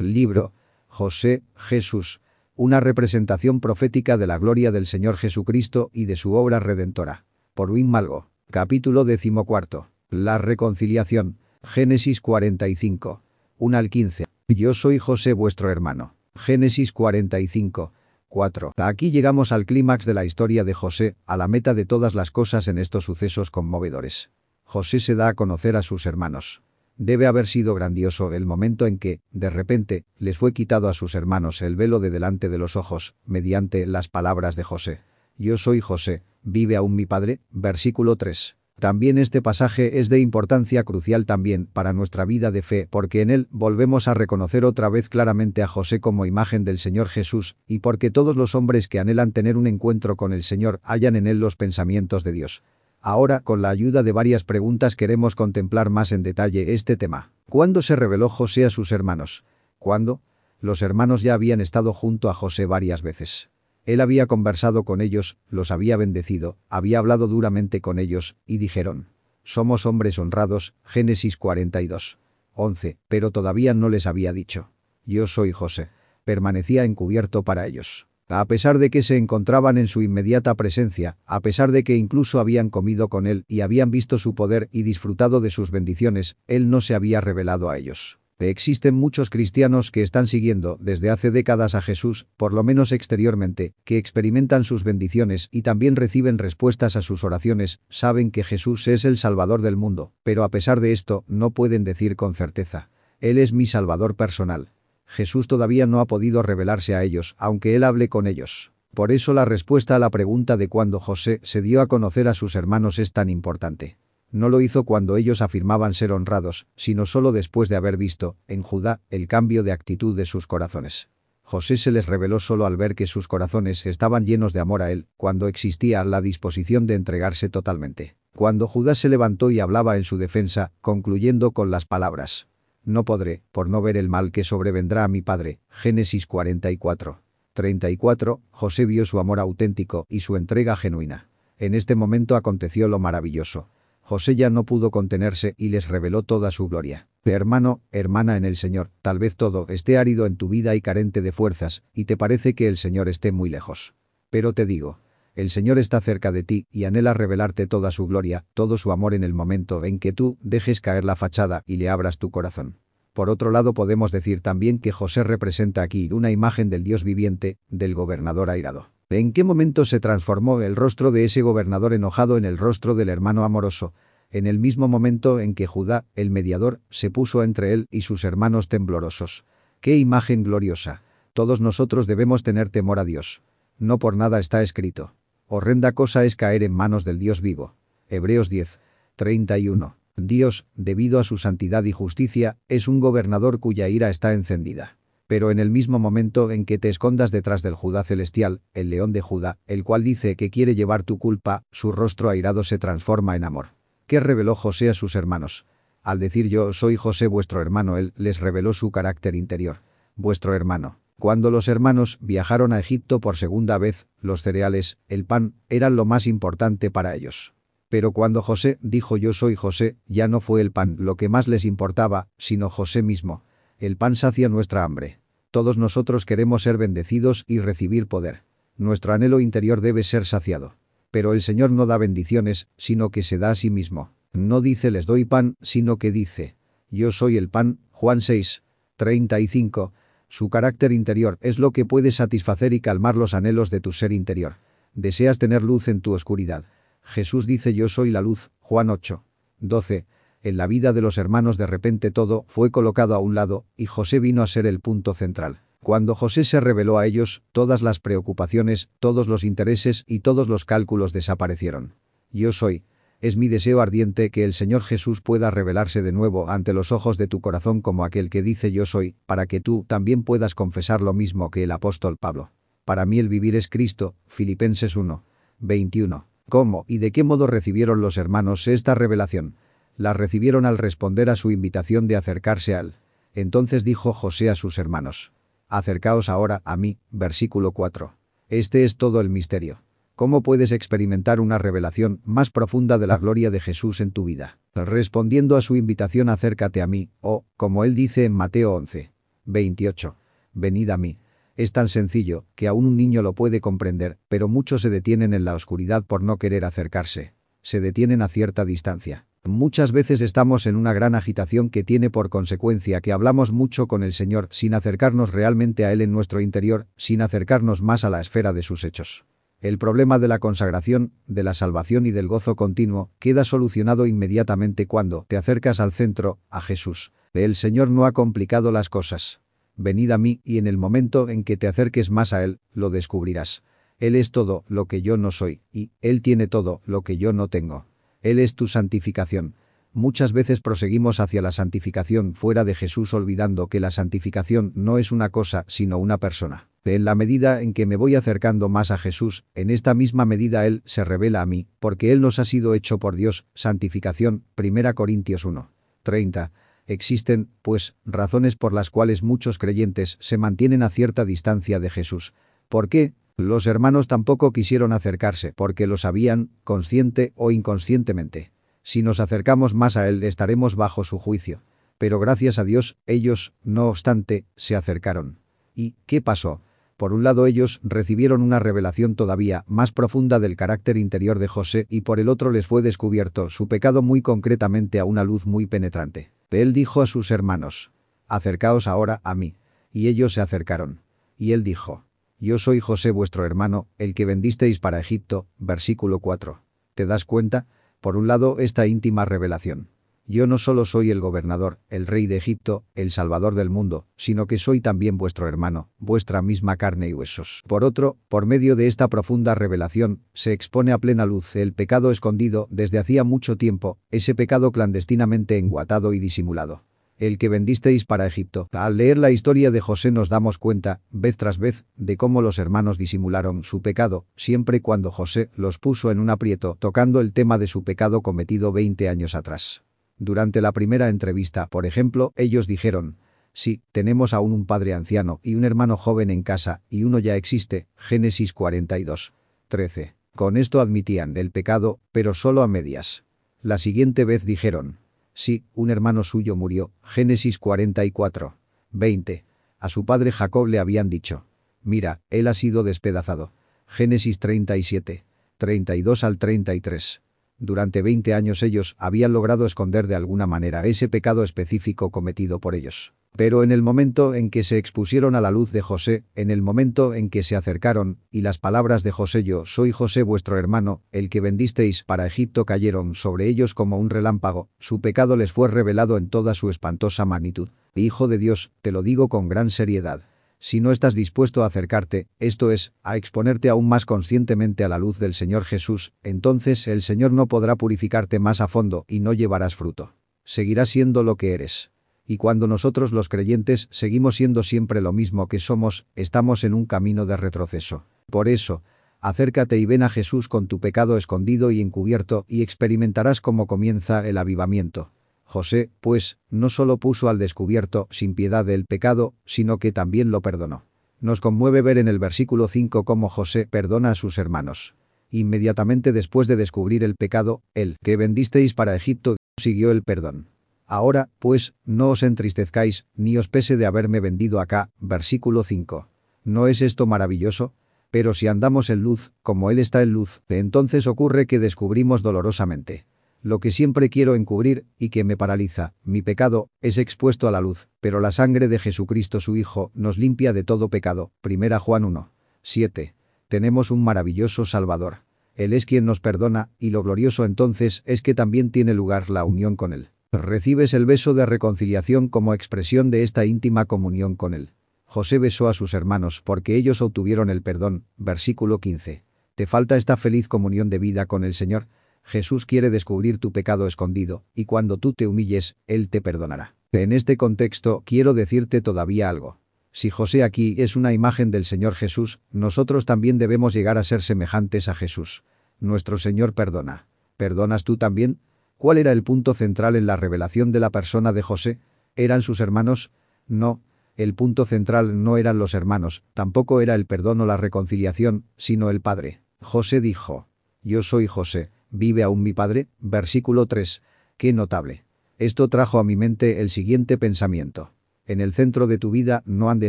Libro. José, Jesús. Una representación profética de la gloria del Señor Jesucristo y de su obra redentora. Por Win Malgo. Capítulo decimocuarto. La reconciliación. Génesis 45. 1 al 15. Yo soy José vuestro hermano. Génesis 45. 4. Aquí llegamos al clímax de la historia de José, a la meta de todas las cosas en estos sucesos conmovedores. José se da a conocer a sus hermanos. Debe haber sido grandioso el momento en que, de repente, les fue quitado a sus hermanos el velo de delante de los ojos, mediante las palabras de José. Yo soy José, ¿vive aún mi padre? Versículo 3. También este pasaje es de importancia crucial también para nuestra vida de fe porque en él volvemos a reconocer otra vez claramente a José como imagen del Señor Jesús y porque todos los hombres que anhelan tener un encuentro con el Señor hallan en él los pensamientos de Dios. Ahora, con la ayuda de varias preguntas queremos contemplar más en detalle este tema. ¿Cuándo se reveló José a sus hermanos? ¿Cuándo? Los hermanos ya habían estado junto a José varias veces. Él había conversado con ellos, los había bendecido, había hablado duramente con ellos, y dijeron, «Somos hombres honrados», Génesis 42. 11, pero todavía no les había dicho, «Yo soy José». Permanecía encubierto para ellos. A pesar de que se encontraban en su inmediata presencia, a pesar de que incluso habían comido con él y habían visto su poder y disfrutado de sus bendiciones, él no se había revelado a ellos. Existen muchos cristianos que están siguiendo desde hace décadas a Jesús, por lo menos exteriormente, que experimentan sus bendiciones y también reciben respuestas a sus oraciones, saben que Jesús es el Salvador del mundo, pero a pesar de esto no pueden decir con certeza, Él es mi Salvador personal. Jesús todavía no ha podido revelarse a ellos, aunque Él hable con ellos. Por eso la respuesta a la pregunta de cuándo José se dio a conocer a sus hermanos es tan importante. No lo hizo cuando ellos afirmaban ser honrados, sino solo después de haber visto, en Judá, el cambio de actitud de sus corazones. José se les reveló solo al ver que sus corazones estaban llenos de amor a él, cuando existía la disposición de entregarse totalmente. Cuando Judá se levantó y hablaba en su defensa, concluyendo con las palabras. No podré, por no ver el mal que sobrevendrá a mi padre. Génesis 44. 34. José vio su amor auténtico y su entrega genuina. En este momento aconteció lo maravilloso. José ya no pudo contenerse y les reveló toda su gloria. Hermano, hermana en el Señor, tal vez todo esté árido en tu vida y carente de fuerzas, y te parece que el Señor esté muy lejos. Pero te digo, el Señor está cerca de ti y anhela revelarte toda su gloria, todo su amor en el momento en que tú dejes caer la fachada y le abras tu corazón. Por otro lado podemos decir también que José representa aquí una imagen del Dios viviente, del gobernador airado. ¿En qué momento se transformó el rostro de ese gobernador enojado en el rostro del hermano amoroso? En el mismo momento en que Judá, el mediador, se puso entre él y sus hermanos temblorosos. ¡Qué imagen gloriosa! Todos nosotros debemos tener temor a Dios. No por nada está escrito. Horrenda cosa es caer en manos del Dios vivo. Hebreos 10. 31. Dios, debido a su santidad y justicia, es un gobernador cuya ira está encendida pero en el mismo momento en que te escondas detrás del Judá celestial, el león de Judá, el cual dice que quiere llevar tu culpa, su rostro airado se transforma en amor. ¿Qué reveló José a sus hermanos? Al decir yo soy José vuestro hermano, él les reveló su carácter interior. Vuestro hermano. Cuando los hermanos viajaron a Egipto por segunda vez, los cereales, el pan, eran lo más importante para ellos. Pero cuando José dijo yo soy José, ya no fue el pan lo que más les importaba, sino José mismo. El pan sacia nuestra hambre. Todos nosotros queremos ser bendecidos y recibir poder. Nuestro anhelo interior debe ser saciado. Pero el Señor no da bendiciones, sino que se da a sí mismo. No dice les doy pan, sino que dice, yo soy el pan, Juan 6, 35. Su carácter interior es lo que puede satisfacer y calmar los anhelos de tu ser interior. Deseas tener luz en tu oscuridad. Jesús dice yo soy la luz, Juan 8, 12. En la vida de los hermanos de repente todo fue colocado a un lado y José vino a ser el punto central. Cuando José se reveló a ellos, todas las preocupaciones, todos los intereses y todos los cálculos desaparecieron. Yo soy. Es mi deseo ardiente que el Señor Jesús pueda revelarse de nuevo ante los ojos de tu corazón como aquel que dice yo soy, para que tú también puedas confesar lo mismo que el apóstol Pablo. Para mí el vivir es Cristo, Filipenses 1. 21. ¿Cómo y de qué modo recibieron los hermanos esta revelación? la recibieron al responder a su invitación de acercarse a él. Entonces dijo José a sus hermanos, «Acercaos ahora a mí», versículo 4. Este es todo el misterio. ¿Cómo puedes experimentar una revelación más profunda de la gloria de Jesús en tu vida? Respondiendo a su invitación acércate a mí, o, como él dice en Mateo 11. 28. Venid a mí. Es tan sencillo que aún un niño lo puede comprender, pero muchos se detienen en la oscuridad por no querer acercarse. Se detienen a cierta distancia. Muchas veces estamos en una gran agitación que tiene por consecuencia que hablamos mucho con el Señor sin acercarnos realmente a Él en nuestro interior, sin acercarnos más a la esfera de sus hechos. El problema de la consagración, de la salvación y del gozo continuo queda solucionado inmediatamente cuando te acercas al centro, a Jesús. El Señor no ha complicado las cosas. Venid a mí y en el momento en que te acerques más a Él, lo descubrirás. Él es todo lo que yo no soy y Él tiene todo lo que yo no tengo. Él es tu santificación. Muchas veces proseguimos hacia la santificación fuera de Jesús olvidando que la santificación no es una cosa sino una persona. En la medida en que me voy acercando más a Jesús, en esta misma medida Él se revela a mí, porque Él nos ha sido hecho por Dios, santificación, 1 Corintios 1. 30. Existen, pues, razones por las cuales muchos creyentes se mantienen a cierta distancia de Jesús. ¿Por qué? Los hermanos tampoco quisieron acercarse porque lo sabían, consciente o inconscientemente. Si nos acercamos más a Él estaremos bajo su juicio. Pero gracias a Dios, ellos, no obstante, se acercaron. ¿Y qué pasó? Por un lado ellos recibieron una revelación todavía más profunda del carácter interior de José y por el otro les fue descubierto su pecado muy concretamente a una luz muy penetrante. Él dijo a sus hermanos, «Acercaos ahora a mí». Y ellos se acercaron. Y él dijo, «Yo soy José vuestro hermano, el que vendisteis para Egipto». Versículo 4. ¿Te das cuenta? Por un lado esta íntima revelación. Yo no solo soy el gobernador, el rey de Egipto, el salvador del mundo, sino que soy también vuestro hermano, vuestra misma carne y huesos. Por otro, por medio de esta profunda revelación, se expone a plena luz el pecado escondido desde hacía mucho tiempo, ese pecado clandestinamente enguatado y disimulado el que vendisteis para Egipto. Al leer la historia de José nos damos cuenta, vez tras vez, de cómo los hermanos disimularon su pecado, siempre cuando José los puso en un aprieto tocando el tema de su pecado cometido 20 años atrás. Durante la primera entrevista, por ejemplo, ellos dijeron, sí, tenemos aún un padre anciano y un hermano joven en casa, y uno ya existe, Génesis 42. 13. Con esto admitían el pecado, pero solo a medias. La siguiente vez dijeron, sí, un hermano suyo murió, Génesis 44. 20. A su padre Jacob le habían dicho, mira, él ha sido despedazado. Génesis 37. 32 al 33. Durante 20 años ellos habían logrado esconder de alguna manera ese pecado específico cometido por ellos. Pero en el momento en que se expusieron a la luz de José, en el momento en que se acercaron, y las palabras de José yo soy José vuestro hermano, el que vendisteis para Egipto cayeron sobre ellos como un relámpago, su pecado les fue revelado en toda su espantosa magnitud. Hijo de Dios, te lo digo con gran seriedad. Si no estás dispuesto a acercarte, esto es, a exponerte aún más conscientemente a la luz del Señor Jesús, entonces el Señor no podrá purificarte más a fondo y no llevarás fruto. Seguirás siendo lo que eres. Y cuando nosotros los creyentes seguimos siendo siempre lo mismo que somos, estamos en un camino de retroceso. Por eso, acércate y ven a Jesús con tu pecado escondido y encubierto y experimentarás cómo comienza el avivamiento. José, pues, no solo puso al descubierto, sin piedad, el pecado, sino que también lo perdonó. Nos conmueve ver en el versículo 5 cómo José perdona a sus hermanos. Inmediatamente después de descubrir el pecado, el que vendisteis para Egipto siguió el perdón. Ahora, pues, no os entristezcáis, ni os pese de haberme vendido acá, versículo 5. ¿No es esto maravilloso? Pero si andamos en luz, como Él está en luz, entonces ocurre que descubrimos dolorosamente. Lo que siempre quiero encubrir y que me paraliza, mi pecado, es expuesto a la luz, pero la sangre de Jesucristo su Hijo nos limpia de todo pecado. Primera Juan 1. 7. Tenemos un maravilloso Salvador. Él es quien nos perdona, y lo glorioso entonces es que también tiene lugar la unión con Él. Recibes el beso de reconciliación como expresión de esta íntima comunión con Él. José besó a sus hermanos porque ellos obtuvieron el perdón. Versículo 15. ¿Te falta esta feliz comunión de vida con el Señor? Jesús quiere descubrir tu pecado escondido, y cuando tú te humilles, Él te perdonará. En este contexto quiero decirte todavía algo. Si José aquí es una imagen del Señor Jesús, nosotros también debemos llegar a ser semejantes a Jesús. Nuestro Señor perdona. ¿Perdonas tú también? ¿Cuál era el punto central en la revelación de la persona de José? ¿Eran sus hermanos? No. El punto central no eran los hermanos, tampoco era el perdón o la reconciliación, sino el Padre. José dijo, Yo soy José, ¿Vive aún mi padre? Versículo 3. Qué notable. Esto trajo a mi mente el siguiente pensamiento. En el centro de tu vida no han de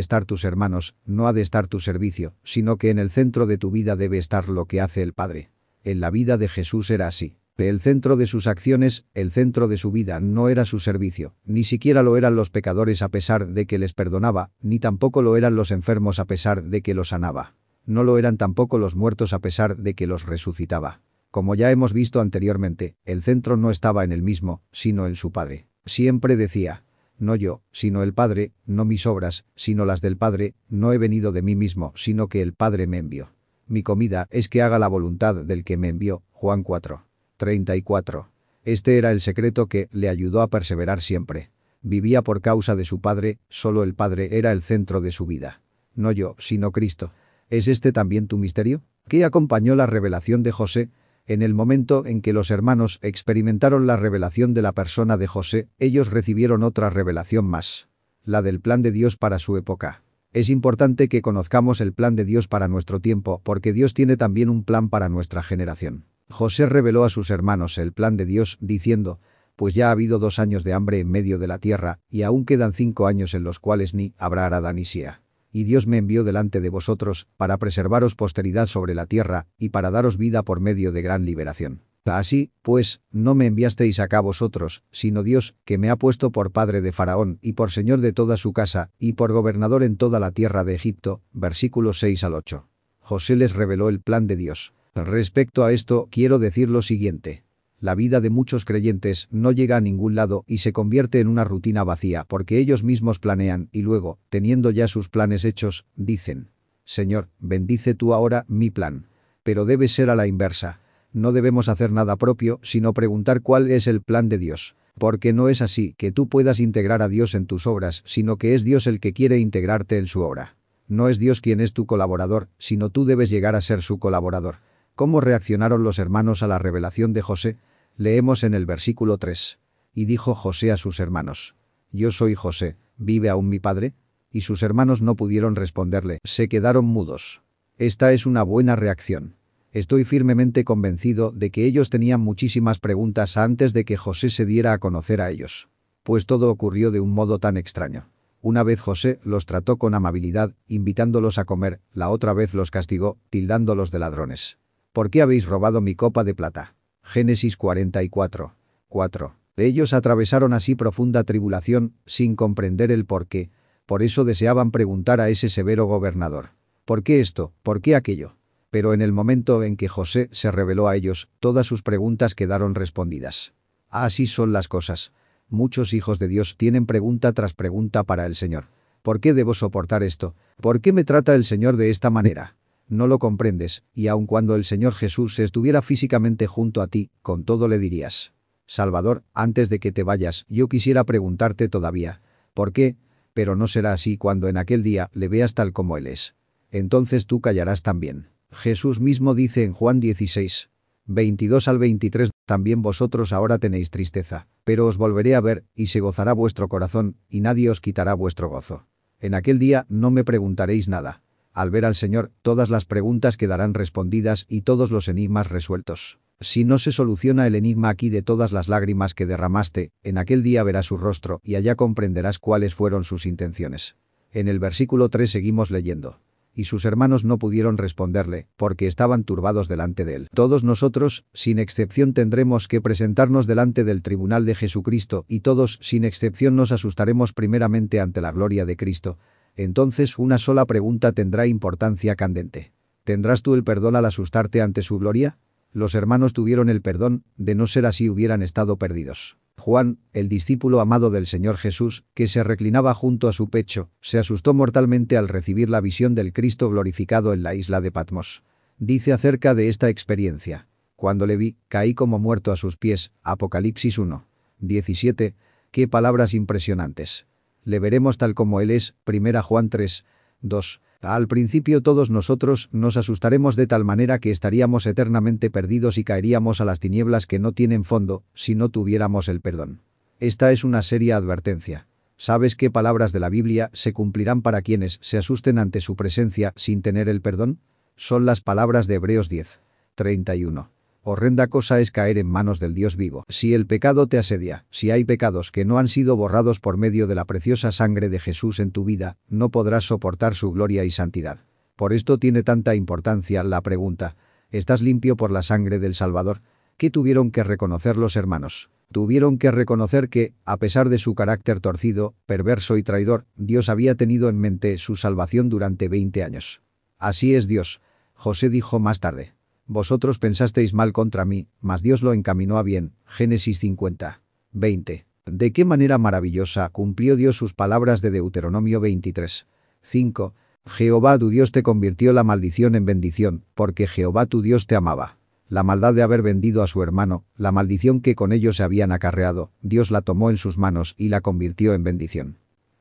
estar tus hermanos, no ha de estar tu servicio, sino que en el centro de tu vida debe estar lo que hace el Padre. En la vida de Jesús era así. El centro de sus acciones, el centro de su vida no era su servicio, ni siquiera lo eran los pecadores a pesar de que les perdonaba, ni tampoco lo eran los enfermos a pesar de que los sanaba. No lo eran tampoco los muertos a pesar de que los resucitaba. Como ya hemos visto anteriormente, el centro no estaba en él mismo, sino en su Padre. Siempre decía, no yo, sino el Padre, no mis obras, sino las del Padre, no he venido de mí mismo, sino que el Padre me envió. Mi comida es que haga la voluntad del que me envió. Juan 4. 34. Este era el secreto que le ayudó a perseverar siempre. Vivía por causa de su padre, solo el padre era el centro de su vida. No yo, sino Cristo. ¿Es este también tu misterio? ¿Qué acompañó la revelación de José? En el momento en que los hermanos experimentaron la revelación de la persona de José, ellos recibieron otra revelación más. La del plan de Dios para su época. Es importante que conozcamos el plan de Dios para nuestro tiempo porque Dios tiene también un plan para nuestra generación. José reveló a sus hermanos el plan de Dios, diciendo, pues ya ha habido dos años de hambre en medio de la tierra, y aún quedan cinco años en los cuales ni habrá arada ni sea. Y Dios me envió delante de vosotros, para preservaros posteridad sobre la tierra, y para daros vida por medio de gran liberación. Así, pues, no me enviasteis acá vosotros, sino Dios, que me ha puesto por padre de Faraón, y por señor de toda su casa, y por gobernador en toda la tierra de Egipto. Versículos 6 al 8. José les reveló el plan de Dios. Respecto a esto, quiero decir lo siguiente. La vida de muchos creyentes no llega a ningún lado y se convierte en una rutina vacía porque ellos mismos planean y luego, teniendo ya sus planes hechos, dicen, Señor, bendice tú ahora mi plan. Pero debe ser a la inversa. No debemos hacer nada propio, sino preguntar cuál es el plan de Dios. Porque no es así que tú puedas integrar a Dios en tus obras, sino que es Dios el que quiere integrarte en su obra. No es Dios quien es tu colaborador, sino tú debes llegar a ser su colaborador. ¿Cómo reaccionaron los hermanos a la revelación de José? Leemos en el versículo 3. Y dijo José a sus hermanos, Yo soy José, ¿vive aún mi padre? Y sus hermanos no pudieron responderle, se quedaron mudos. Esta es una buena reacción. Estoy firmemente convencido de que ellos tenían muchísimas preguntas antes de que José se diera a conocer a ellos. Pues todo ocurrió de un modo tan extraño. Una vez José los trató con amabilidad, invitándolos a comer, la otra vez los castigó, tildándolos de ladrones. ¿Por qué habéis robado mi copa de plata? Génesis 44. 4. Ellos atravesaron así profunda tribulación, sin comprender el por qué. Por eso deseaban preguntar a ese severo gobernador. ¿Por qué esto? ¿Por qué aquello? Pero en el momento en que José se reveló a ellos, todas sus preguntas quedaron respondidas. Así son las cosas. Muchos hijos de Dios tienen pregunta tras pregunta para el Señor. ¿Por qué debo soportar esto? ¿Por qué me trata el Señor de esta manera? No lo comprendes, y aun cuando el Señor Jesús estuviera físicamente junto a ti, con todo le dirías. Salvador, antes de que te vayas, yo quisiera preguntarte todavía. ¿Por qué? Pero no será así cuando en aquel día le veas tal como Él es. Entonces tú callarás también. Jesús mismo dice en Juan 16. 22 al 23, también vosotros ahora tenéis tristeza, pero os volveré a ver, y se gozará vuestro corazón, y nadie os quitará vuestro gozo. En aquel día no me preguntaréis nada. Al ver al Señor, todas las preguntas quedarán respondidas y todos los enigmas resueltos. Si no se soluciona el enigma aquí de todas las lágrimas que derramaste, en aquel día verás su rostro y allá comprenderás cuáles fueron sus intenciones. En el versículo 3 seguimos leyendo. Y sus hermanos no pudieron responderle, porque estaban turbados delante de él. Todos nosotros, sin excepción tendremos que presentarnos delante del tribunal de Jesucristo y todos, sin excepción nos asustaremos primeramente ante la gloria de Cristo, entonces una sola pregunta tendrá importancia candente. ¿Tendrás tú el perdón al asustarte ante su gloria? Los hermanos tuvieron el perdón, de no ser así hubieran estado perdidos. Juan, el discípulo amado del Señor Jesús, que se reclinaba junto a su pecho, se asustó mortalmente al recibir la visión del Cristo glorificado en la isla de Patmos. Dice acerca de esta experiencia. Cuando le vi, caí como muerto a sus pies. Apocalipsis 1. 17. Qué palabras impresionantes. Le veremos tal como Él es, primera Juan 3, 2. Al principio todos nosotros nos asustaremos de tal manera que estaríamos eternamente perdidos y caeríamos a las tinieblas que no tienen fondo, si no tuviéramos el perdón. Esta es una seria advertencia. ¿Sabes qué palabras de la Biblia se cumplirán para quienes se asusten ante su presencia sin tener el perdón? Son las palabras de Hebreos 10. 31. Horrenda cosa es caer en manos del Dios vivo. Si el pecado te asedia, si hay pecados que no han sido borrados por medio de la preciosa sangre de Jesús en tu vida, no podrás soportar su gloria y santidad. Por esto tiene tanta importancia la pregunta, ¿estás limpio por la sangre del Salvador? ¿Qué tuvieron que reconocer los hermanos? Tuvieron que reconocer que, a pesar de su carácter torcido, perverso y traidor, Dios había tenido en mente su salvación durante 20 años. Así es Dios. José dijo más tarde. Vosotros pensasteis mal contra mí, mas Dios lo encaminó a bien. Génesis 50. 20. ¿De qué manera maravillosa cumplió Dios sus palabras de Deuteronomio 23? 5. Jehová tu Dios te convirtió la maldición en bendición, porque Jehová tu Dios te amaba. La maldad de haber vendido a su hermano, la maldición que con ellos se habían acarreado, Dios la tomó en sus manos y la convirtió en bendición.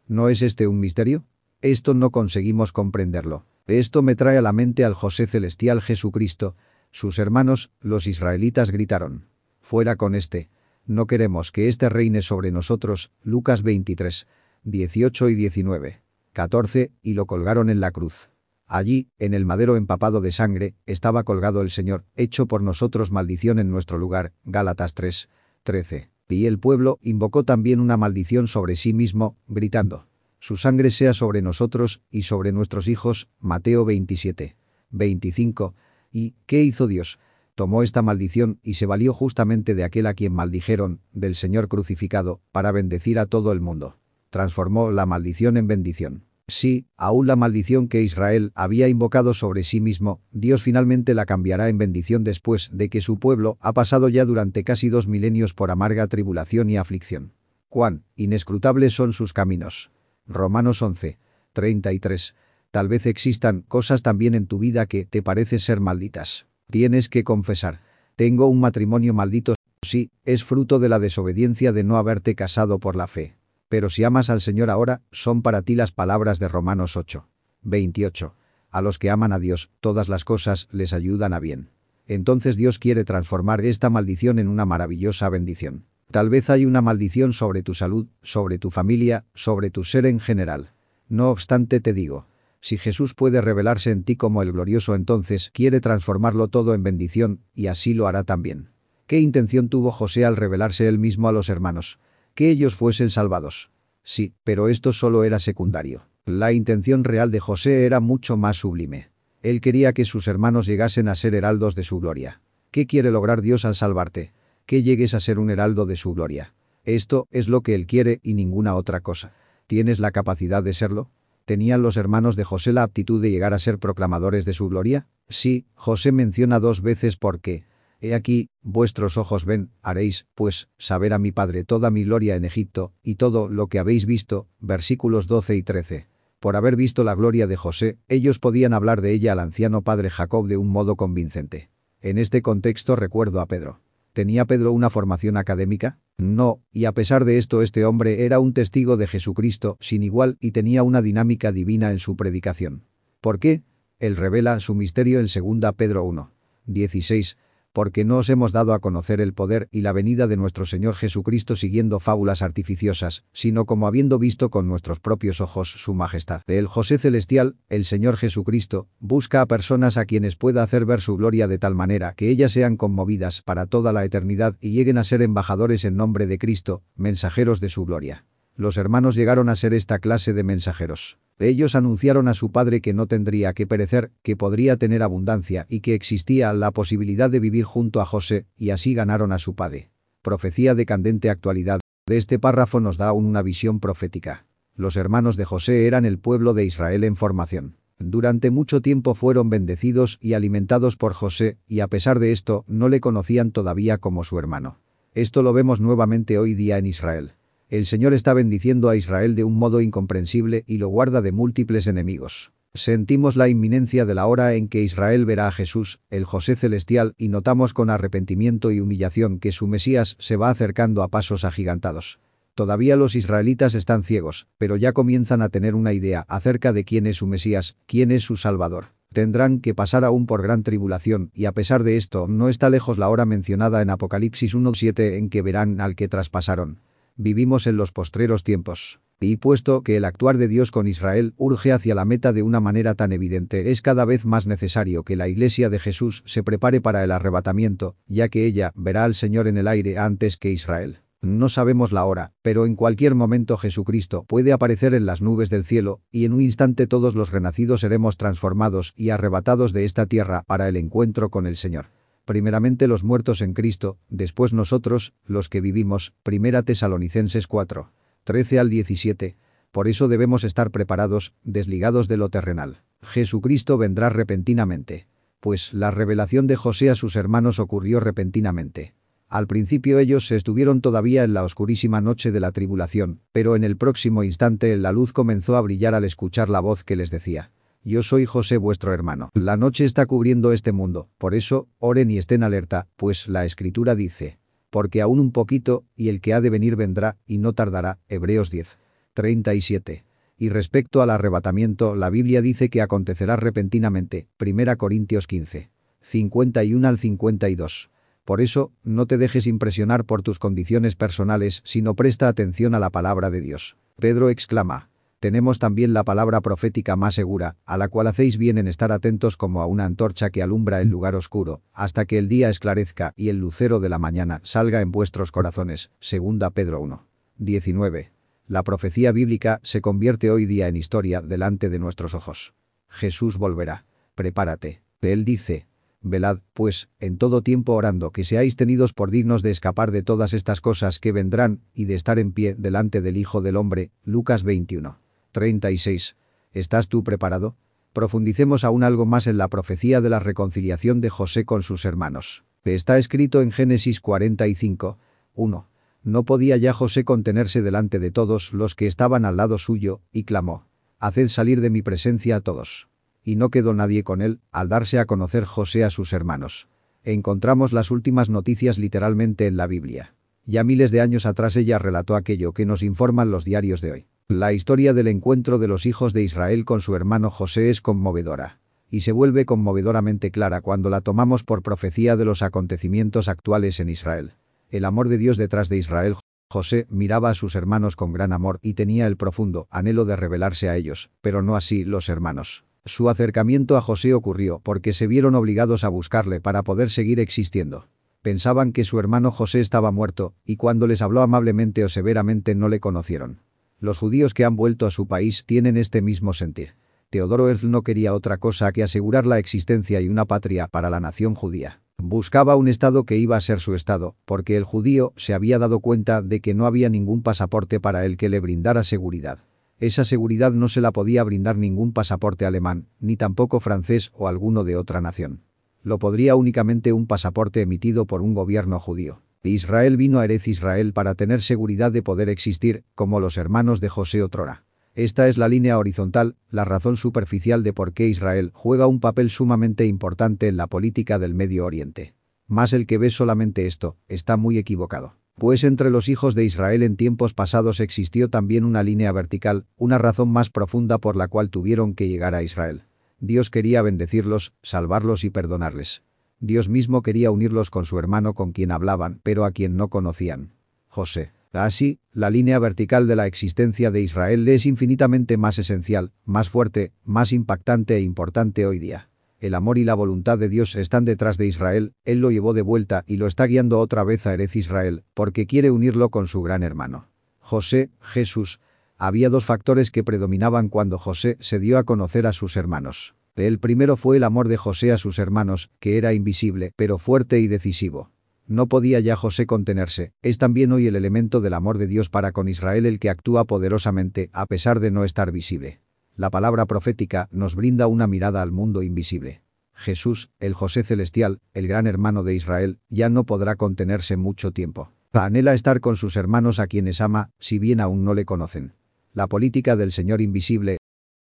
¿No es este un misterio? Esto no conseguimos comprenderlo. Esto me trae a la mente al José celestial Jesucristo, sus hermanos, los israelitas, gritaron. Fuera con este. No queremos que este reine sobre nosotros. Lucas 23, 18 y 19. 14, y lo colgaron en la cruz. Allí, en el madero empapado de sangre, estaba colgado el Señor, hecho por nosotros maldición en nuestro lugar. Gálatas 3, 13. Y el pueblo invocó también una maldición sobre sí mismo, gritando. Su sangre sea sobre nosotros y sobre nuestros hijos. Mateo 27, 25, ¿Y qué hizo Dios? Tomó esta maldición y se valió justamente de aquel a quien maldijeron, del Señor crucificado, para bendecir a todo el mundo. Transformó la maldición en bendición. Sí, aún la maldición que Israel había invocado sobre sí mismo, Dios finalmente la cambiará en bendición después de que su pueblo ha pasado ya durante casi dos milenios por amarga tribulación y aflicción. Cuán inescrutables son sus caminos. Romanos 11, 33. Tal vez existan cosas también en tu vida que te parecen ser malditas. Tienes que confesar. Tengo un matrimonio maldito. Sí, es fruto de la desobediencia de no haberte casado por la fe. Pero si amas al Señor ahora, son para ti las palabras de Romanos 8. 28. A los que aman a Dios, todas las cosas les ayudan a bien. Entonces Dios quiere transformar esta maldición en una maravillosa bendición. Tal vez hay una maldición sobre tu salud, sobre tu familia, sobre tu ser en general. No obstante te digo, si Jesús puede revelarse en ti como el glorioso entonces quiere transformarlo todo en bendición, y así lo hará también. ¿Qué intención tuvo José al revelarse él mismo a los hermanos? Que ellos fuesen salvados. Sí, pero esto solo era secundario. La intención real de José era mucho más sublime. Él quería que sus hermanos llegasen a ser heraldos de su gloria. ¿Qué quiere lograr Dios al salvarte? Que llegues a ser un heraldo de su gloria. Esto es lo que Él quiere y ninguna otra cosa. ¿Tienes la capacidad de serlo? ¿Tenían los hermanos de José la aptitud de llegar a ser proclamadores de su gloria? Sí, José menciona dos veces porque, He aquí, vuestros ojos ven, haréis, pues, saber a mi padre toda mi gloria en Egipto, y todo lo que habéis visto, versículos 12 y 13. Por haber visto la gloria de José, ellos podían hablar de ella al anciano padre Jacob de un modo convincente. En este contexto recuerdo a Pedro. ¿Tenía Pedro una formación académica? No, y a pesar de esto este hombre era un testigo de Jesucristo sin igual y tenía una dinámica divina en su predicación. ¿Por qué? Él revela su misterio en 2 Pedro 1. 16 porque no os hemos dado a conocer el poder y la venida de nuestro Señor Jesucristo siguiendo fábulas artificiosas, sino como habiendo visto con nuestros propios ojos su majestad. El José Celestial, el Señor Jesucristo, busca a personas a quienes pueda hacer ver su gloria de tal manera que ellas sean conmovidas para toda la eternidad y lleguen a ser embajadores en nombre de Cristo, mensajeros de su gloria. Los hermanos llegaron a ser esta clase de mensajeros. Ellos anunciaron a su padre que no tendría que perecer, que podría tener abundancia y que existía la posibilidad de vivir junto a José, y así ganaron a su padre. Profecía de candente actualidad. De este párrafo nos da aún una visión profética. Los hermanos de José eran el pueblo de Israel en formación. Durante mucho tiempo fueron bendecidos y alimentados por José, y a pesar de esto, no le conocían todavía como su hermano. Esto lo vemos nuevamente hoy día en Israel. El Señor está bendiciendo a Israel de un modo incomprensible y lo guarda de múltiples enemigos. Sentimos la inminencia de la hora en que Israel verá a Jesús, el José celestial, y notamos con arrepentimiento y humillación que su Mesías se va acercando a pasos agigantados. Todavía los israelitas están ciegos, pero ya comienzan a tener una idea acerca de quién es su Mesías, quién es su Salvador. Tendrán que pasar aún por gran tribulación, y a pesar de esto, no está lejos la hora mencionada en Apocalipsis 1.7 en que verán al que traspasaron. Vivimos en los postreros tiempos. Y puesto que el actuar de Dios con Israel urge hacia la meta de una manera tan evidente, es cada vez más necesario que la Iglesia de Jesús se prepare para el arrebatamiento, ya que ella verá al Señor en el aire antes que Israel. No sabemos la hora, pero en cualquier momento Jesucristo puede aparecer en las nubes del cielo, y en un instante todos los renacidos seremos transformados y arrebatados de esta tierra para el encuentro con el Señor. Primeramente los muertos en Cristo, después nosotros, los que vivimos. Primera Tesalonicenses 4. 13 al 17. Por eso debemos estar preparados, desligados de lo terrenal. Jesucristo vendrá repentinamente. Pues la revelación de José a sus hermanos ocurrió repentinamente. Al principio ellos estuvieron todavía en la oscurísima noche de la tribulación, pero en el próximo instante la luz comenzó a brillar al escuchar la voz que les decía. Yo soy José vuestro hermano. La noche está cubriendo este mundo, por eso, oren y estén alerta, pues la escritura dice. Porque aún un poquito, y el que ha de venir vendrá, y no tardará. Hebreos 10. 37. Y respecto al arrebatamiento, la Biblia dice que acontecerá repentinamente. 1 Corintios 15. 51 al 52. Por eso, no te dejes impresionar por tus condiciones personales, sino presta atención a la palabra de Dios. Pedro exclama. Tenemos también la palabra profética más segura, a la cual hacéis bien en estar atentos como a una antorcha que alumbra el lugar oscuro, hasta que el día esclarezca y el lucero de la mañana salga en vuestros corazones. Segunda Pedro 1. 19. La profecía bíblica se convierte hoy día en historia delante de nuestros ojos. Jesús volverá. Prepárate. Él dice, Velad, pues, en todo tiempo orando que seáis tenidos por dignos de escapar de todas estas cosas que vendrán y de estar en pie delante del Hijo del Hombre. Lucas 21. 36. ¿Estás tú preparado? Profundicemos aún algo más en la profecía de la reconciliación de José con sus hermanos. Está escrito en Génesis 45. 1. No podía ya José contenerse delante de todos los que estaban al lado suyo, y clamó. Haced salir de mi presencia a todos y no quedó nadie con él al darse a conocer José a sus hermanos. Encontramos las últimas noticias literalmente en la Biblia. Ya miles de años atrás ella relató aquello que nos informan los diarios de hoy. La historia del encuentro de los hijos de Israel con su hermano José es conmovedora. Y se vuelve conmovedoramente clara cuando la tomamos por profecía de los acontecimientos actuales en Israel. El amor de Dios detrás de Israel José miraba a sus hermanos con gran amor y tenía el profundo anhelo de revelarse a ellos, pero no así los hermanos. Su acercamiento a José ocurrió porque se vieron obligados a buscarle para poder seguir existiendo. Pensaban que su hermano José estaba muerto, y cuando les habló amablemente o severamente no le conocieron. Los judíos que han vuelto a su país tienen este mismo sentir. Teodoro Herzl no quería otra cosa que asegurar la existencia y una patria para la nación judía. Buscaba un estado que iba a ser su estado, porque el judío se había dado cuenta de que no había ningún pasaporte para él que le brindara seguridad. Esa seguridad no se la podía brindar ningún pasaporte alemán, ni tampoco francés o alguno de otra nación. Lo podría únicamente un pasaporte emitido por un gobierno judío. Israel vino a Erez Israel para tener seguridad de poder existir, como los hermanos de José otrora. Esta es la línea horizontal, la razón superficial de por qué Israel juega un papel sumamente importante en la política del Medio Oriente. Más el que ve solamente esto, está muy equivocado. Pues entre los hijos de Israel en tiempos pasados existió también una línea vertical, una razón más profunda por la cual tuvieron que llegar a Israel. Dios quería bendecirlos, salvarlos y perdonarles. Dios mismo quería unirlos con su hermano con quien hablaban, pero a quien no conocían. José. Así, la línea vertical de la existencia de Israel es infinitamente más esencial, más fuerte, más impactante e importante hoy día. El amor y la voluntad de Dios están detrás de Israel, Él lo llevó de vuelta y lo está guiando otra vez a Erez Israel, porque quiere unirlo con su gran hermano. José, Jesús. Había dos factores que predominaban cuando José se dio a conocer a sus hermanos. El primero fue el amor de José a sus hermanos, que era invisible, pero fuerte y decisivo. No podía ya José contenerse, es también hoy el elemento del amor de Dios para con Israel el que actúa poderosamente, a pesar de no estar visible. La palabra profética nos brinda una mirada al mundo invisible. Jesús, el José celestial, el gran hermano de Israel, ya no podrá contenerse mucho tiempo. Anhela estar con sus hermanos a quienes ama, si bien aún no le conocen. La política del Señor invisible,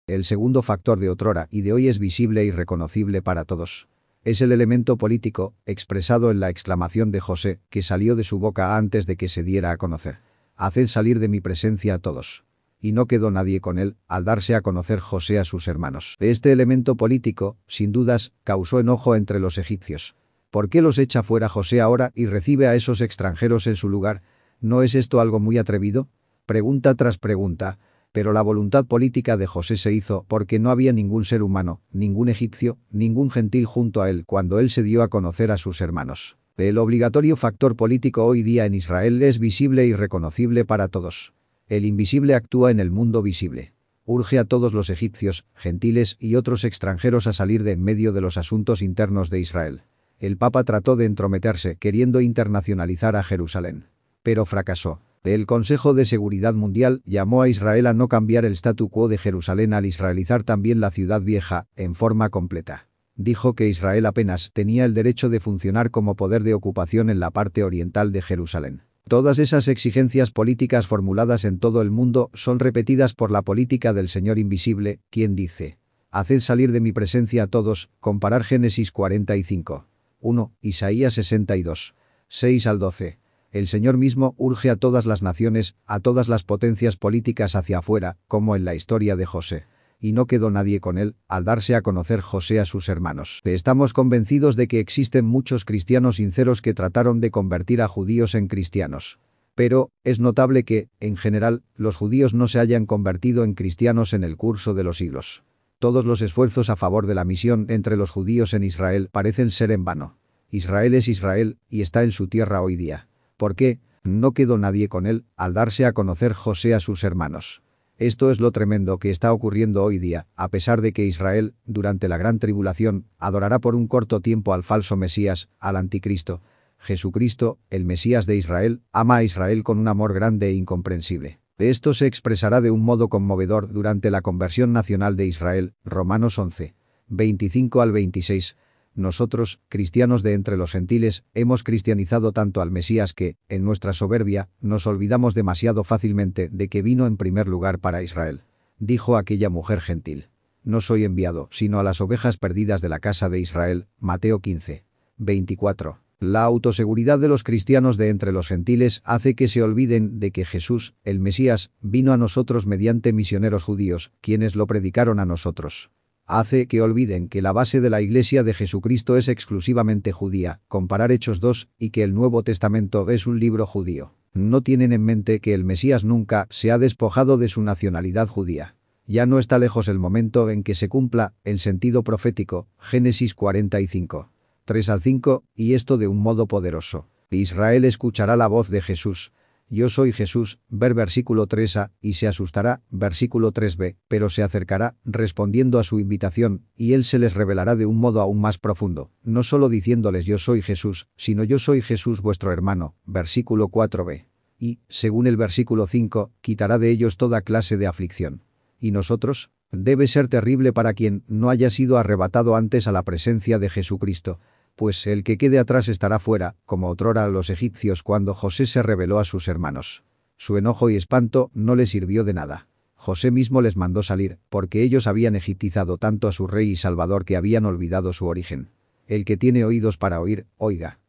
el segundo factor de otrora y de hoy es visible y reconocible para todos. Es el elemento político, expresado en la exclamación de José, que salió de su boca antes de que se diera a conocer. Haced salir de mi presencia a todos y no quedó nadie con él al darse a conocer José a sus hermanos. Este elemento político, sin dudas, causó enojo entre los egipcios. ¿Por qué los echa fuera José ahora y recibe a esos extranjeros en su lugar? ¿No es esto algo muy atrevido? Pregunta tras pregunta. Pero la voluntad política de José se hizo porque no había ningún ser humano, ningún egipcio, ningún gentil junto a él cuando él se dio a conocer a sus hermanos. El obligatorio factor político hoy día en Israel es visible y reconocible para todos. El invisible actúa en el mundo visible. Urge a todos los egipcios, gentiles y otros extranjeros a salir de en medio de los asuntos internos de Israel. El Papa trató de entrometerse queriendo internacionalizar a Jerusalén. Pero fracasó. El Consejo de Seguridad Mundial llamó a Israel a no cambiar el statu quo de Jerusalén al israelizar también la ciudad vieja, en forma completa. Dijo que Israel apenas tenía el derecho de funcionar como poder de ocupación en la parte oriental de Jerusalén. Todas esas exigencias políticas formuladas en todo el mundo son repetidas por la política del Señor Invisible, quien dice, Haced salir de mi presencia a todos, comparar Génesis 45. 1, Isaías 62. 6 al 12. El Señor mismo urge a todas las naciones, a todas las potencias políticas hacia afuera, como en la historia de José. Y no quedó nadie con él, al darse a conocer José a sus hermanos. Estamos convencidos de que existen muchos cristianos sinceros que trataron de convertir a judíos en cristianos. Pero, es notable que, en general, los judíos no se hayan convertido en cristianos en el curso de los siglos. Todos los esfuerzos a favor de la misión entre los judíos en Israel parecen ser en vano. Israel es Israel, y está en su tierra hoy día. ¿Por qué? No quedó nadie con él al darse a conocer José a sus hermanos. Esto es lo tremendo que está ocurriendo hoy día, a pesar de que Israel, durante la gran tribulación, adorará por un corto tiempo al falso Mesías, al anticristo. Jesucristo, el Mesías de Israel, ama a Israel con un amor grande e incomprensible. Esto se expresará de un modo conmovedor durante la conversión nacional de Israel, Romanos 11. 25 al 26. Nosotros, cristianos de entre los gentiles, hemos cristianizado tanto al Mesías que, en nuestra soberbia, nos olvidamos demasiado fácilmente de que vino en primer lugar para Israel. Dijo aquella mujer gentil. No soy enviado, sino a las ovejas perdidas de la casa de Israel. Mateo 15. 24. La autoseguridad de los cristianos de entre los gentiles hace que se olviden de que Jesús, el Mesías, vino a nosotros mediante misioneros judíos, quienes lo predicaron a nosotros hace que olviden que la base de la Iglesia de Jesucristo es exclusivamente judía, comparar Hechos 2, y que el Nuevo Testamento es un libro judío. No tienen en mente que el Mesías nunca se ha despojado de su nacionalidad judía. Ya no está lejos el momento en que se cumpla, en sentido profético, Génesis 45. 3 al 5, y esto de un modo poderoso. Israel escuchará la voz de Jesús, yo soy Jesús, ver versículo 3a, y se asustará, versículo 3b, pero se acercará, respondiendo a su invitación, y él se les revelará de un modo aún más profundo, no solo diciéndoles yo soy Jesús, sino yo soy Jesús vuestro hermano, versículo 4b. Y, según el versículo 5, quitará de ellos toda clase de aflicción. ¿Y nosotros? Debe ser terrible para quien no haya sido arrebatado antes a la presencia de Jesucristo, pues el que quede atrás estará fuera, como otrora a los egipcios cuando José se reveló a sus hermanos. Su enojo y espanto no le sirvió de nada. José mismo les mandó salir, porque ellos habían egiptizado tanto a su rey y salvador que habían olvidado su origen. El que tiene oídos para oír, oiga.